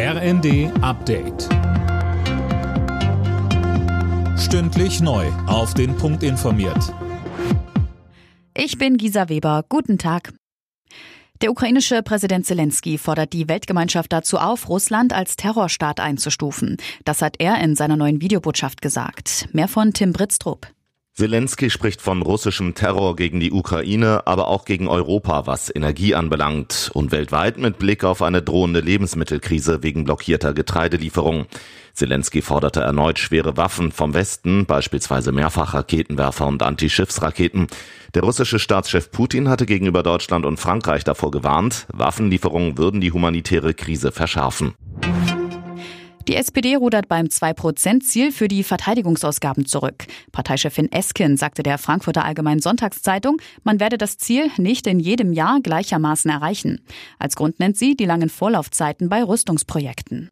RND Update. Stündlich neu. Auf den Punkt informiert. Ich bin Gisa Weber. Guten Tag. Der ukrainische Präsident Zelensky fordert die Weltgemeinschaft dazu auf, Russland als Terrorstaat einzustufen. Das hat er in seiner neuen Videobotschaft gesagt. Mehr von Tim Britztrup. Zelensky spricht von russischem Terror gegen die Ukraine, aber auch gegen Europa, was Energie anbelangt und weltweit mit Blick auf eine drohende Lebensmittelkrise wegen blockierter Getreidelieferungen. Zelensky forderte erneut schwere Waffen vom Westen, beispielsweise Mehrfachraketenwerfer und Antischiffsraketen. Der russische Staatschef Putin hatte gegenüber Deutschland und Frankreich davor gewarnt, Waffenlieferungen würden die humanitäre Krise verschärfen. Die SPD rudert beim 2-Prozent-Ziel für die Verteidigungsausgaben zurück. Parteichefin Esken sagte der Frankfurter Allgemeinen Sonntagszeitung, man werde das Ziel nicht in jedem Jahr gleichermaßen erreichen. Als Grund nennt sie die langen Vorlaufzeiten bei Rüstungsprojekten.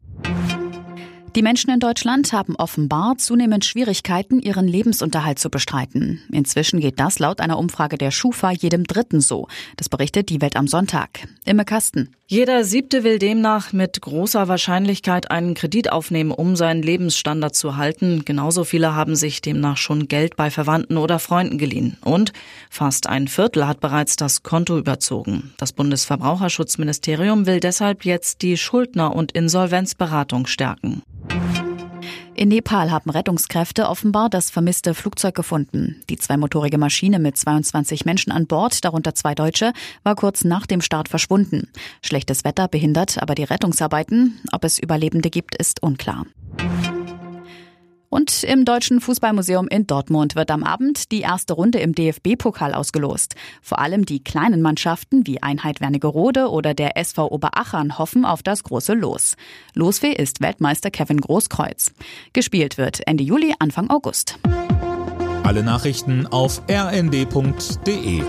Die Menschen in Deutschland haben offenbar zunehmend Schwierigkeiten, ihren Lebensunterhalt zu bestreiten. Inzwischen geht das laut einer Umfrage der Schufa jedem Dritten so. Das berichtet die Welt am Sonntag. Imme Kasten. Jeder Siebte will demnach mit großer Wahrscheinlichkeit einen Kredit aufnehmen, um seinen Lebensstandard zu halten. Genauso viele haben sich demnach schon Geld bei Verwandten oder Freunden geliehen. Und fast ein Viertel hat bereits das Konto überzogen. Das Bundesverbraucherschutzministerium will deshalb jetzt die Schuldner- und Insolvenzberatung stärken. In Nepal haben Rettungskräfte offenbar das vermisste Flugzeug gefunden. Die zweimotorige Maschine mit 22 Menschen an Bord, darunter zwei Deutsche, war kurz nach dem Start verschwunden. Schlechtes Wetter behindert aber die Rettungsarbeiten. Ob es Überlebende gibt, ist unklar. Und im Deutschen Fußballmuseum in Dortmund wird am Abend die erste Runde im DFB-Pokal ausgelost. Vor allem die kleinen Mannschaften wie Einheit Wernigerode oder der SV Oberachern hoffen auf das große Los. Losfee ist Weltmeister Kevin Großkreuz. Gespielt wird Ende Juli, Anfang August. Alle Nachrichten auf rnd.de